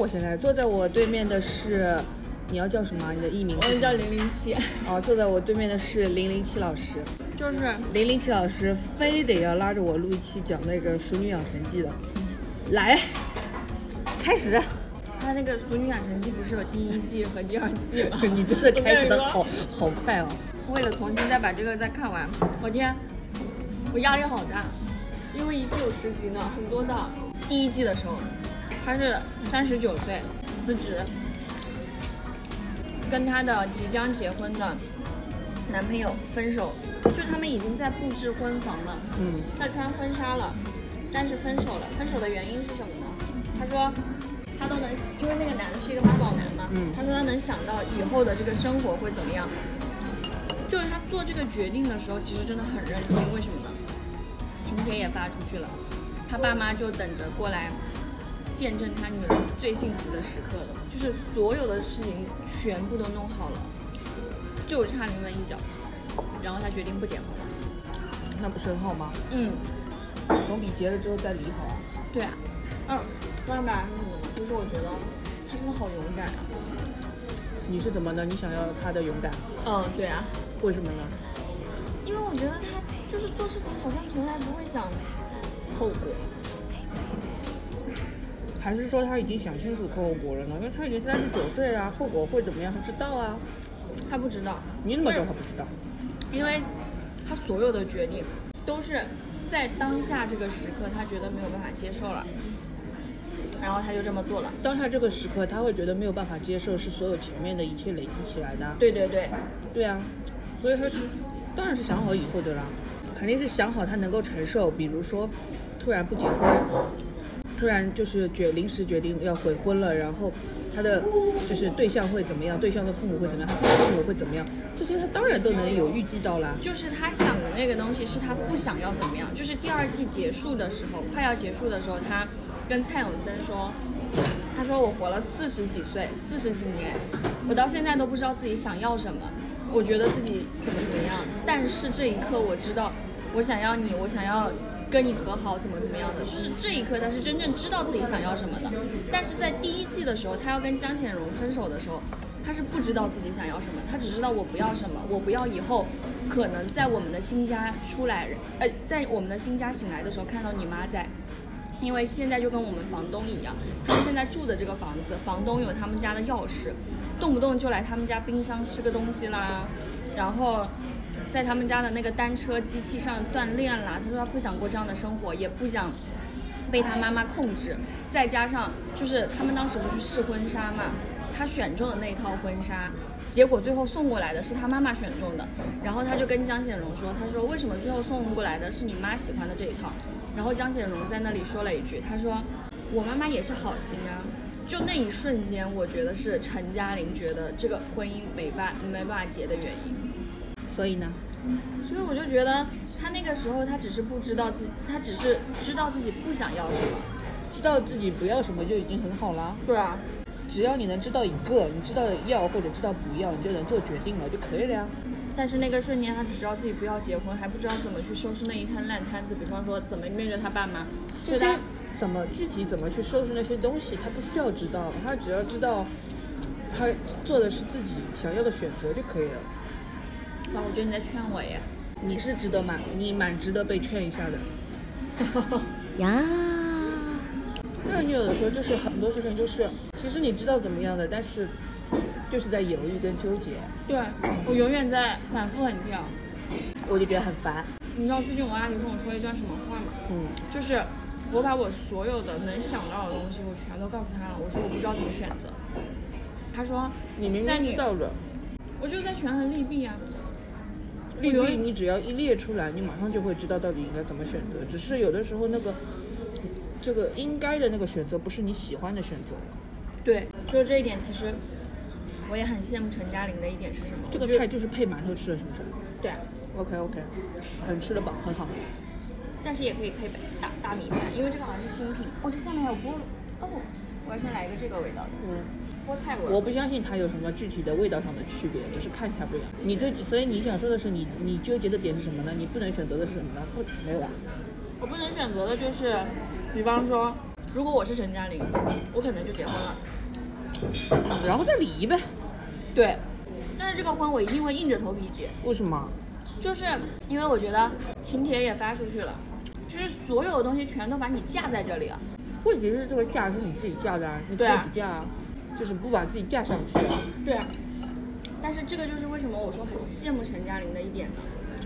我现在坐在我对面的是，你要叫什么啊？你的艺名我们叫？零零七，哦，坐在我对面的是零零七老师。就是零零七老师非得要拉着我录一期讲那个《俗女养成记》的，来，开始。他那个《俗女养成记》不是有第一季和第二季吗？你真的开始的好好快哦。为了重新再把这个再看完，我天，我压力好大，因为一季有十集呢，很多的。第一季的时候，他是三十九岁辞职，跟她的即将结婚的男朋友分手，就他们已经在布置婚房了。嗯，她穿婚纱了，但是分手了。分手的原因是什么呢？她说她都能，因为那个男的是一个妈宝男嘛，嗯她说她能想到以后的这个生活会怎么样。就是她做这个决定的时候，其实真的很认真。为什么呢？请帖也发出去了，她爸妈就等着过来见证他女儿最幸福的时刻了。就是所有的事情全部都弄好了，就差临门一脚。然后他决定不结婚了。那不是很好吗？嗯，总比结了之后再离好啊。对啊，嗯，说明白是什么呢？就是我觉得他真的好勇敢啊。你是怎么呢？你想要他的勇敢？嗯，对啊，为什么呢？因为我觉得他就是做事情好像从来不会想后果。还是说他已经想清楚后果了呢？因为他已经三十九岁了，后果会怎么样？他知道啊。他不知道，你怎么知道他不知道？因为他所有的决定都是在当下这个时刻，他觉得没有办法接受了，然后他就这么做了。当下这个时刻，他会觉得没有办法接受，是所有前面的一切累积起来的啊。对对对，对啊，所以他是当然是想好以后的啦，肯定是想好他能够承受，比如说突然不结婚，突然就是决临时决定要悔婚了，然后他的就是对象会怎么样，对象的父母会怎么样，他自己的父母会怎么样，这些他当然都能有预计到啦。就是他想的那个东西是他不想要怎么样。就是第二季结束的时候，快要结束的时候，他跟蔡永森说，他说我活了四十几岁，四十几年，我到现在都不知道自己想要什么，我觉得自己怎么怎么样，但是这一刻我知道，我想要你，我想要。跟你和好怎么怎么样的，就是这一刻他是真正知道自己想要什么的。但是在第一季的时候，他要跟江显荣分手的时候，他是不知道自己想要什么，他只知道我不要什么，我不要以后可能在我们的新家出来，呃，在我们的新家醒来的时候看到你妈在，因为现在就跟我们房东一样，他们现在住的这个房子，房东有他们家的钥匙，动不动就来他们家冰箱吃个东西啦，然后。在他们家的那个单车机器上锻炼啦，他说他不想过这样的生活，也不想被他妈妈控制，再加上就是他们当时不是试婚纱嘛，他选中的那一套婚纱，结果最后送过来的是他妈妈选中的，然后他就跟江显荣说，他说为什么最后送过来的是你妈喜欢的这一套？然后江显荣在那里说了一句，他说我妈妈也是好心啊。就那一瞬间，我觉得是陈嘉玲觉得这个婚姻没办没办法结的原因。所以呢，所以我就觉得他那个时候，他只是不知道自己，他只是知道自己不想要什么。知道自己不要什么就已经很好啦。对啊，只要你能知道一个，你知道要或者知道不要，你就能做决定了就可以了呀。但是那个瞬间，他只知道自己不要结婚，还不知道怎么去收拾那一摊烂摊子。比方说，怎么面对他爸妈，这些所以他怎么具体怎么去收拾那些东西，他不需要知道，他只要知道他做的是自己想要的选择就可以了。哇，我觉得你在劝我耶。你是值得蛮，你蛮值得被劝一下的。呀，那你有的时候就是很多事情就是，其实你知道怎么样的，但是就是在犹豫跟纠结，对我永远在反复横跳。我就觉得很烦。你知道最近我阿姨跟我说一段什么话吗？嗯，就是我把我所有的能想到的东西，我全都告诉她了。我说我不知道怎么选择。她说你明明知道了，我就在权衡利弊啊。利弊你只要一列出来，你马上就会知道到底应该怎么选择。只是有的时候那个这个应该的那个选择不是你喜欢的选择。对，就是这一点，其实我也很羡慕陈嘉玲的一点是什么？这个菜就是配馒头吃的，是不是？对，OK OK，很吃得饱，很好。但是也可以配大大米饭，因为这个好像是新品。哦，这下面还有菠萝。哦，我要先来一个这个味道的嗯，菠菜味。我不相信它有什么具体的味道上的区别，只是看起来不一样。你就所以你想说的是你你纠结的点是什么呢？你不能选择的是什么呢？不，没有啊。我不能选择的就是，比方说，如果我是陈嘉玲，我可能就结婚了。嗯然后再离呗。对，但是这个婚我一定会硬着头皮结，为什么？就是因为我觉得请帖也发出去了，就是所有的东西全都把你架在这里了。问题是这个架是你自己架的啊，你可以对啊不架啊，就是不把自己架上去啊。对啊。但是这个就是为什么我说很羡慕陈嘉玲的一点呢？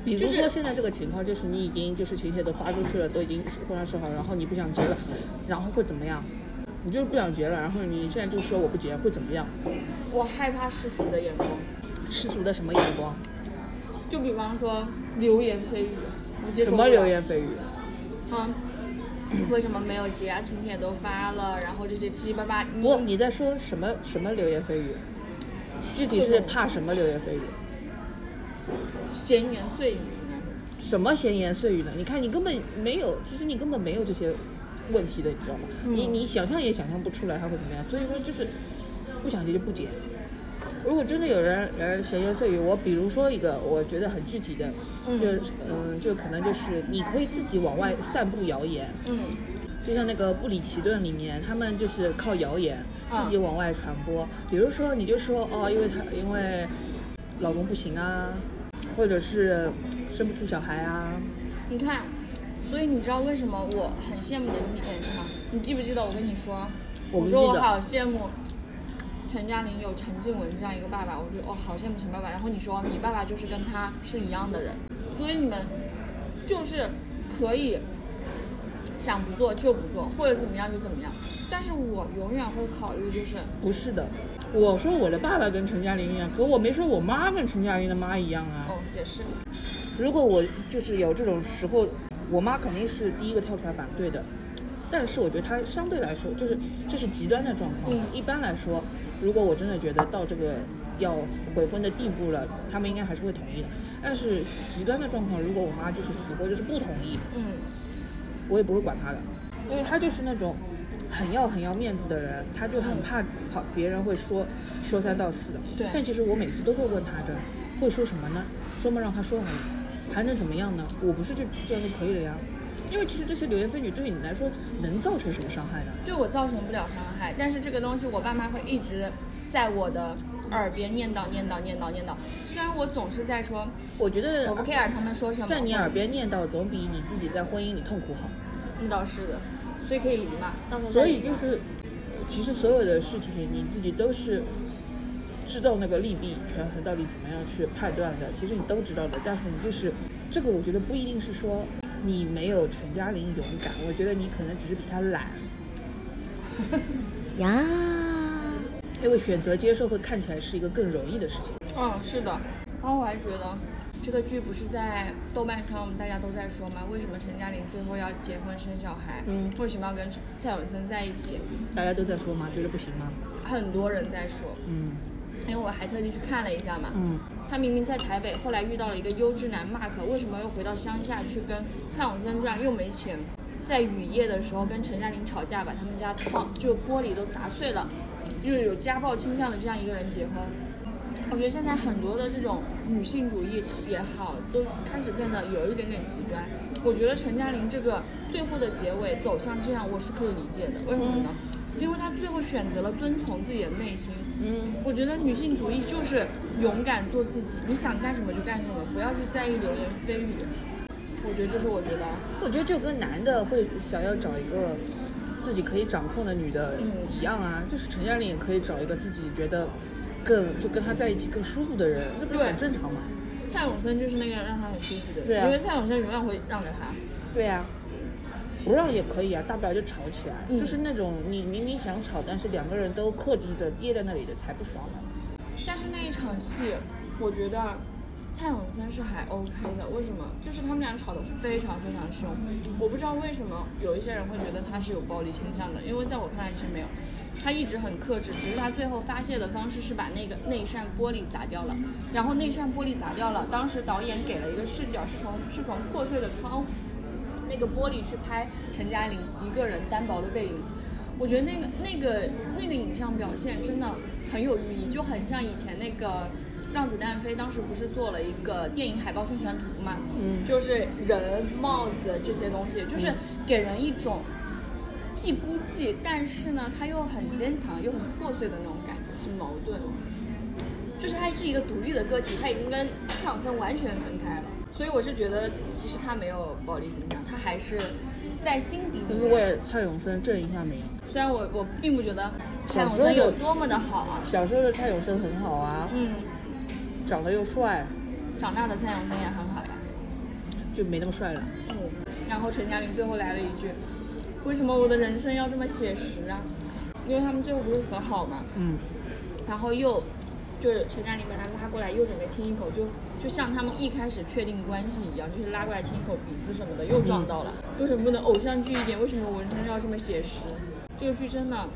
比如就是说现在这个情况，就是你已经就是请帖都发出去了，都已经婚上说好，然后你不想结了，然后会怎么样？你就是不想结了，然后你现在就说我不结，会怎么样？我害怕世俗的眼光，世俗的什么眼光？就比方说流言蜚语，你接受什么流言蜚语？嗯，为什么没有结啊？请帖都发了，然后这些七七八八，不，你在说什么什么流言蜚语？具体是怕什么流言蜚语？闲言碎语应该是。什么闲言碎语呢？你看你根本没有，其实你根本没有这些问题的，你知道吗？你你想象也想象不出来他会怎么样，所以说就是不想结就不结。如果真的有人人闲言碎语，我比如说一个我觉得很具体的，嗯。就是嗯，就可能就是你可以自己往外散布谣言，嗯。就像那个布里奇顿里面，他们就是靠谣言嗯自己往外传播。比如说，你就说哦，因为他因为老公不行啊，或者是生不出小孩啊，你看，所以你知道为什么我很羡慕的一点是吗？你记不记得我跟你说，我不记得。说我好羡慕陈嘉玲有陈静文这样一个爸爸，我觉得哦好羡慕陈爸爸。然后你说你爸爸就是跟他是一样的人，所以你们就是可以想不做就不做，或者怎么样就怎么样。但是我永远会考虑就是不是的。我说我的爸爸跟陈嘉玲一样，可我没说我妈跟陈嘉玲的妈一样啊。哦也是，如果我就是有这种时候，我妈肯定是第一个跳出来反对的。但是我觉得她相对来说，就是这是极端的状况。嗯一般来说，如果我真的觉得到这个要悔婚的地步了，他们应该还是会同意的。但是极端的状况，如果我妈就是死活就是不同意，嗯我也不会管她的，因为她就是那种很要很要面子的人，她就很怕怕别人会说说三道四的。对但其实我每次都会问她的，会说什么呢？说嘛让她说好，还能怎么样呢？我不是就这样就可以了呀。因为其实这些流言蜚语对你来说能造成什么伤害呢？对我造成不了伤害，但是这个东西我爸妈会一直在我的耳边念叨念叨念叨念叨。虽然我总是在说我觉得我不 care 他们说什么，在你耳边念叨，总比你自己在婚姻里痛苦好。那倒是的，所以可以离嘛，到时候再所以就是，其实所有的事情你自己都是知道那个利弊权衡到底怎么样去判断的，其实你都知道的。但是你就是这个，我觉得不一定是说你没有陈嘉玲勇敢，我觉得你可能只是比她懒。呀，因为选择接受会看起来是一个更容易的事情。嗯，是的。然后我还觉得这个剧不是在豆瓣上我们大家都在说吗？为什么陈嘉玲最后要结婚生小孩？嗯为什么要跟蔡永森在一起？大家都在说吗？觉得不行吗？很多人在说，嗯因为我还特地去看了一下嘛。嗯，他明明在台北，后来遇到了一个优质男 Mark，为什么又回到乡下去跟蔡永森这样又没钱？在雨夜的时候跟陈嘉玲吵架，把他们家窗就玻璃都砸碎了，又有家暴倾向的这样一个人结婚。我觉得现在很多的这种女性主义也好，都开始变得有一点点极端。我觉得陈嘉玲这个最后的结尾走向这样，我是可以理解的。为什么呢？因为她最后选择了遵从自己的内心。嗯，我觉得女性主义就是勇敢做自己，你想干什么就干什么，不要去在意流言蜚语。我觉得这是我觉得，我觉得就跟男的会想要找一个自己可以掌控的女的嗯一样啊，就是陈嘉玲也可以找一个自己觉得更就跟他在一起更舒服的人，那不是很正常吗？蔡永森就是那个让他很舒服的人，对啊因为蔡永森永远会让着他。对呀、不让也可以啊，大不了就吵起来，嗯就是那种你明明想吵，但是两个人都克制着憋在那里的才不爽呢。但是那一场戏，我觉得蔡永森是还 OK 的。为什么？就是他们俩吵得非常非常凶。我不知道为什么有一些人会觉得他是有暴力倾向的，因为在我看来是没有。他一直很克制，只是他最后发泄的方式是把那个那扇玻璃砸掉了，然后那扇玻璃砸掉了，当时导演给了一个视角，是从是从破碎的窗那个玻璃去拍陈嘉玲一个人单薄的背影，我觉得那个那个那个影像表现真的很有寓意，就很像以前那个。让子弹飞当时不是做了一个电影海报宣传图嘛？嗯就是人、帽子这些东西，就是给人一种既孤寂，但是呢，他又很坚强又很破碎的那种感觉，很矛盾。就是他是一个独立的个体，他已经跟蔡永森完全分开了。所以我是觉得，其实他没有暴力倾向，他还是在心底里面。就是为蔡永森正一下名。虽然我我并不觉得蔡永森有多么的好啊，小时候的蔡永森很好啊，嗯，长得又帅，长大的蔡永森也很好呀。就没那么帅了。嗯，然后陈嘉玲最后来了一句：“为什么我的人生要这么写实啊？”因为他们最后不是和好嘛，嗯，然后又就是陈嘉玲把他拉过来，又准备亲一口，就就像他们一开始确定关系一样，就是拉过来亲一口鼻子什么的，又撞到了。为什么不能偶像剧一点？为什么我人生要这么写实？这个剧真的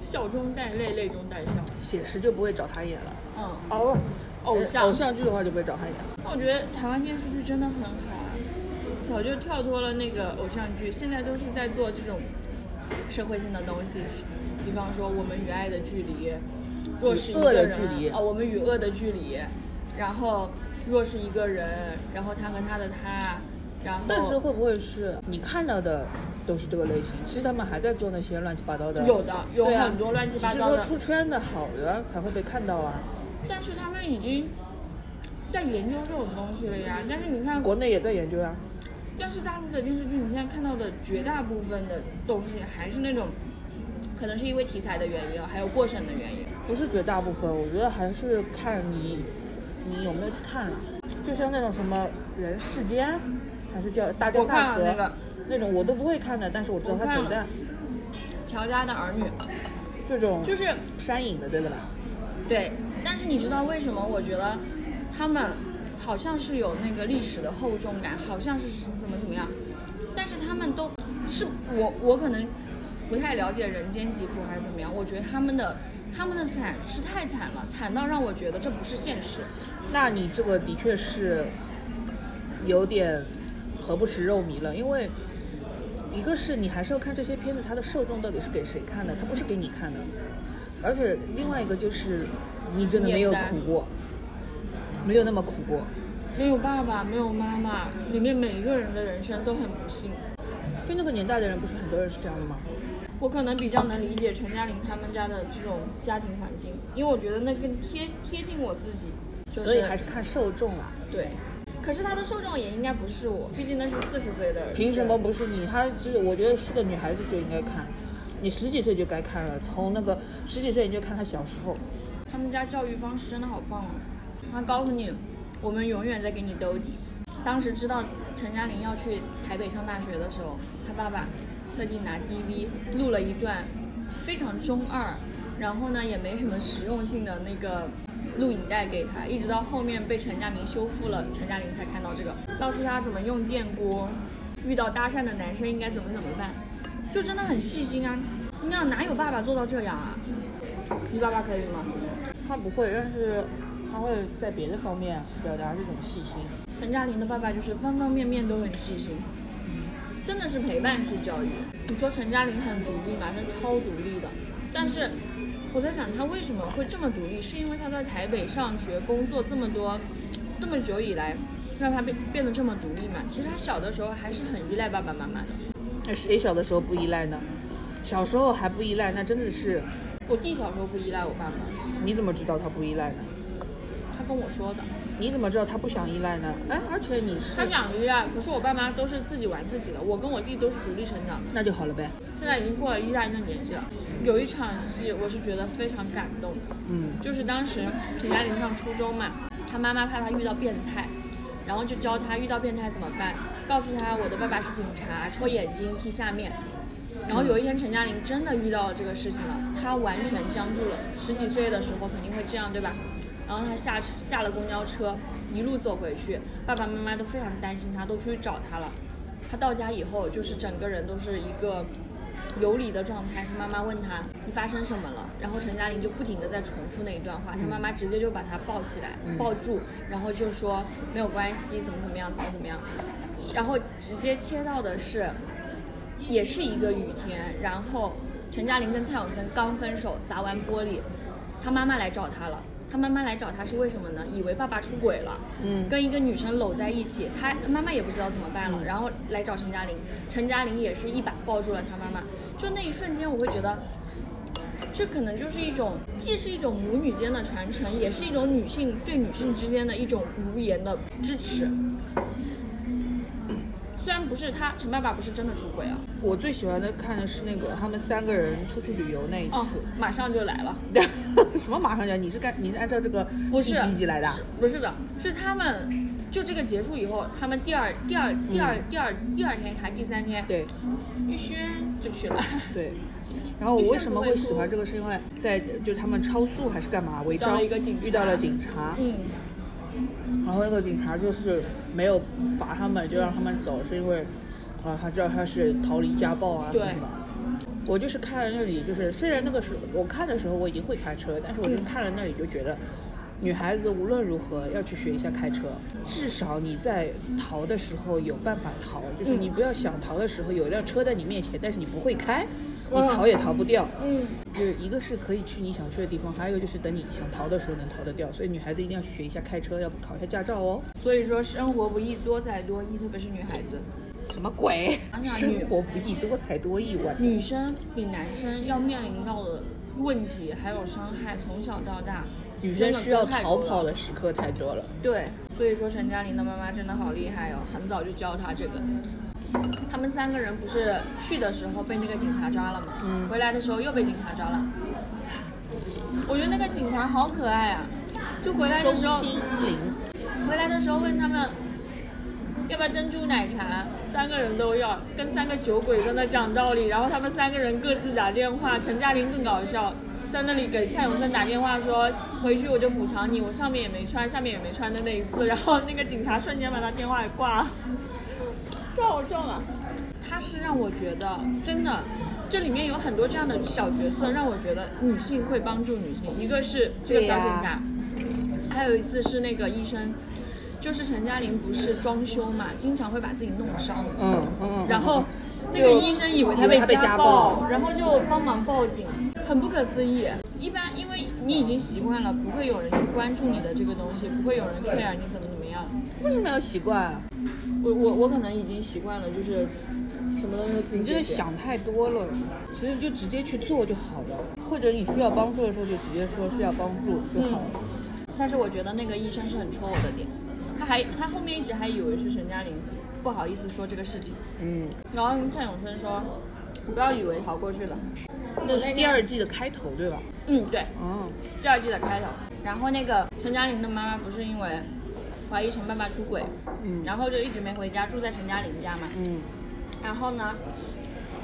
笑中带泪，泪中带笑。写实就不会找他演了。嗯，哦，偶像偶像剧的话就不会找他演。我觉得台湾电视剧真的很好啊，早就跳脱了那个偶像剧，现在都是在做这种社会性的东西，比方说我们与爱的距离，若是一与恶的个人距离哦，我们与恶的距离，然后若是一个人，然后他和他的他，然后但是会不会是你看到的都是这个类型？其实他们还在做那些乱七八糟的。有的有很多乱七八糟的只是说出圈的好的才会被看到啊。但是他们已经在研究这种东西了呀。但是你看国内也在研究啊、但是大陆的电视剧，你现在看到的绝大部分的东西还是那种，可能是因为题材的原因啊，还有过审的原因。不是绝大部分，我觉得还是看你你有没有去看了。就像那种什么人世间，还是叫大江大河那个那种我都不会看的，但是我知道它存在了。乔家的儿女这种就是山影的，对不啦？对，但是你知道为什么？我觉得他们好像是有那个历史的厚重感，好像是怎么怎么样，但是他们都是我我可能不太了解人间疾苦还是怎么样，我觉得他们的他们的惨是太惨了，惨到让我觉得这不是现实。那你这个的确是有点何不食肉糜了，因为一个是你还是要看这些片子，它的受众到底是给谁看的，它不是给你看的，而且另外一个就是你真的没有苦过，没有那么苦过。没有爸爸，没有妈妈，里面每一个人的人生都很不幸。就那个年代的人，不是很多人是这样的吗？我可能比较能理解陈嘉玲他们家的这种家庭环境，因为我觉得那更贴贴近我自己。就是、所以还是看受众啊。对，可是他的受众也应该不是我，毕竟那是四十岁的。凭什么不是你？她是我觉得是个女孩子就应该看，你十几岁就该看了，从那个十几岁你就看她小时候。他们家教育方式真的好棒哦！他告诉你，我们永远在给你兜底。当时知道陈嘉玲要去台北上大学的时候，他爸爸特地拿 DV 录了一段非常中二，然后呢也没什么实用性的那个录影带给他，一直到后面被陈佳明修复了，陈嘉玲才看到这个，告诉他怎么用电锅，遇到搭讪的男生应该怎么怎么办，就真的很细心啊！你想哪有爸爸做到这样啊？你爸爸可以吗？他不会，但是他会在别的方面表达这种细心。陈嘉玲的爸爸就是方方面面都很细心，真的是陪伴式教育。你说陈嘉玲很独立嘛，是超独立的，但是我在想她为什么会这么独立，是因为她在台北上学、工作这么多这么久以来，让她变变得这么独立嘛？其实她小的时候还是很依赖爸爸妈妈的。那谁小的时候不依赖呢？小时候还不依赖，那真的是我弟小时候不依赖我爸妈，你怎么知道他不依赖呢？他跟我说的。你怎么知道他不想依赖呢？哎，而且你是他想依赖，可是我爸妈都是自己玩自己的，我跟我弟都是独立成长的。那就好了呗。现在已经过了依赖的年纪了。有一场戏，我是觉得非常感动的，嗯，就是当时陈嘉玲上初中嘛，她妈妈怕她遇到变态，然后就教她遇到变态怎么办，告诉她我的爸爸是警察，戳眼睛踢下面。然后有一天陈嘉玲真的遇到了这个事情了，她完全僵住了。十几岁的时候肯定会这样，对吧？然后他下下了公交车，一路走回去，爸爸妈妈都非常担心他，都出去找他了。他到家以后，就是整个人都是一个游离的状态，他妈妈问他你发生什么了，然后陈嘉玲就不停的在重复那一段话，他妈妈直接就把他抱起来、抱住，然后就说没有关系，怎么怎么样，怎么怎么样，然后直接切到的是，也是一个雨天，然后陈嘉玲跟蔡永森刚分手，砸完玻璃，他妈妈来找他了。他妈妈来找他是为什么呢？以为爸爸出轨了，嗯跟一个女生搂在一起，他妈妈也不知道怎么办了，然后来找陈嘉玲，陈嘉玲也是一把抱住了他妈妈，就那一瞬间，我会觉得，这可能就是一种，既是一种母女间的传承，也是一种女性对女性之间的一种无言的支持。不是他陈爸爸不是真的出轨啊，我最喜欢的看的是那个他们三个人出去旅游那一次。哦，马上就来了。什么马上就来？你是干你是按照这个不是一集一集来的不是的，是他们就这个结束以后，他们第二第二第二、第二第二天还第三天，对玉轩就去了。对。然后我为什么会喜欢这个？是因为在就是他们超速还是干嘛违章遇到了警察，嗯，然后那个警察就是没有罚他们，就让他们走，是因为啊他知道他是逃离家暴啊什对么的。我就是看了那里，就是虽然那个时候我看的时候我已经会开车，但是我就看了那里就觉得，女孩子无论如何要去学一下开车，至少你在逃的时候有办法逃，就是你不要想逃的时候有一辆车在你面前，但是你不会开，你逃也逃不掉。嗯，就是一个是可以去你想去的地方，还有一个就是等你想逃的时候能逃得掉，所以女孩子一定要去学一下开车，要不考一下驾照哦。所以说生活不易，多才多艺，特别是女孩子，什么鬼想想？生活不易，多才多艺，我女生比男生要面临到的问题还有伤害，从小到大，女生需要逃跑的。的时刻太多了。对，所以说陈嘉玲的妈妈真的好厉害哦，很早就教她这个。他们三个人不是去的时候被那个警察抓了吗？嗯回来的时候又被警察抓了。我觉得那个警察好可爱啊！就回来的时候，回来的时候问他们要不要珍珠奶茶，三个人都要，跟三个酒鬼在那讲道理，然后他们三个人各自打电话，陈嘉玲更搞笑，在那里给蔡永森打电话说回去我就补偿你，我上面也没穿，下面也没穿的那一次，然后那个警察瞬间把他电话给挂了，太好笑了。他是让我觉得真的，这里面有很多这样的小角色，让我觉得女性会帮助女性。一个是这个小警察，还有一次是那个医生，就是陈嘉玲不是装修嘛，经常会把自己弄伤，嗯嗯，然后那个医生以为他被家家暴然后就帮忙报警，很不可思议。一般因为你已经习惯了，不会有人去关注你的这个东西，不会有人 care 你怎么怎么样。为什么要习惯啊？我我我可能已经习惯了，就是什么东西都自己你这个。想太多了，其实就直接去做就好了，或者你需要帮助的时候就直接说需要帮助就好了。但是我觉得那个医生是很戳我的点，他还他后面一直还以为是陈嘉玲不好意思说这个事情，嗯，然后蔡永森说，你不要以为逃过去了。那是第二季的开头对吧？嗯，对，嗯，第二季的开头。然后那个陈嘉玲的妈妈不是因为怀疑陈爸爸出轨，嗯然后就一直没回家，住在陈嘉玲家嘛。嗯然后呢，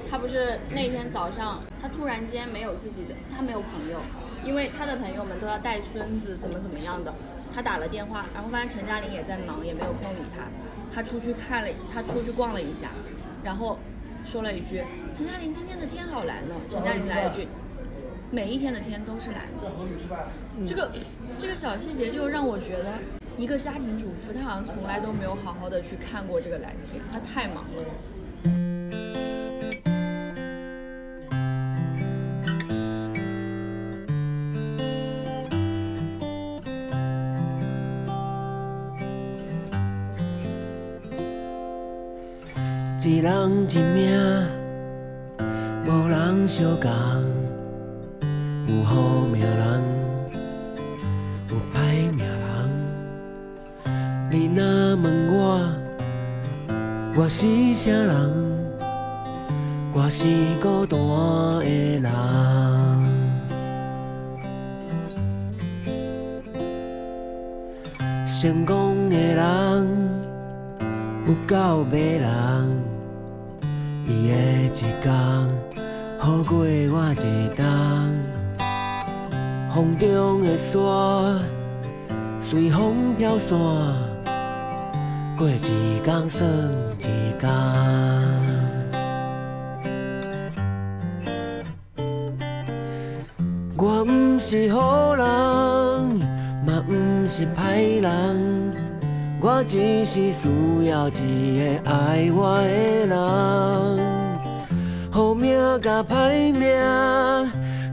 他不是那天早上，他突然间没有自己的，他没有朋友，因为他的朋友们都要带孙子，怎么怎么样的。他打了电话，然后发现陈嘉玲也在忙，也没有空理他。他出去看了，他出去逛了一下，然后说了一句：“陈嘉玲今天的天好蓝哦。”陈嘉玲来了一句：“每一天的天都是蓝的。”这个这个小细节就让我觉得，一个家庭主妇她好像从来都没有好好的去看过这个蓝天，她太忙了。一人一命，无人相共。有好命人，我是啥人？我是孤单的人。成功的人。有够迷人，伊的一天好过我一冬。风中的沙随风飘散，过一天算一天。我不是好人，嘛不是歹人，我只是需要一个爱我的人。好命甲歹命，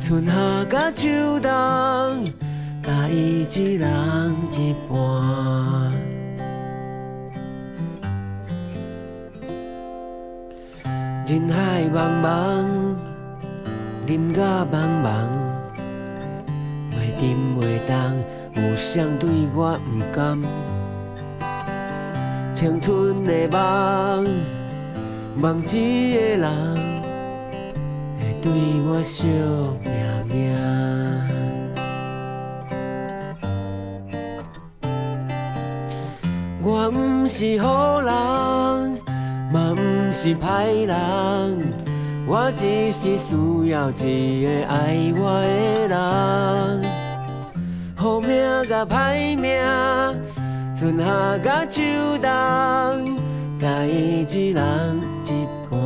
春夏甲秋冬，甲伊一人一半。人海茫茫，啉甲茫茫，袂沉袂动，有谁对我毋甘？青春的梦，梦一个人会对我惜命命。我毋是好人，是歹人，我只是需要一个爱我的人。好命甲歹命，春夏甲秋冬，甲伊一人一半。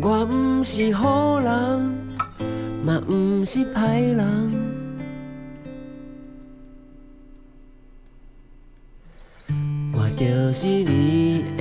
我毋是好人，嘛毋是歹人。就是你。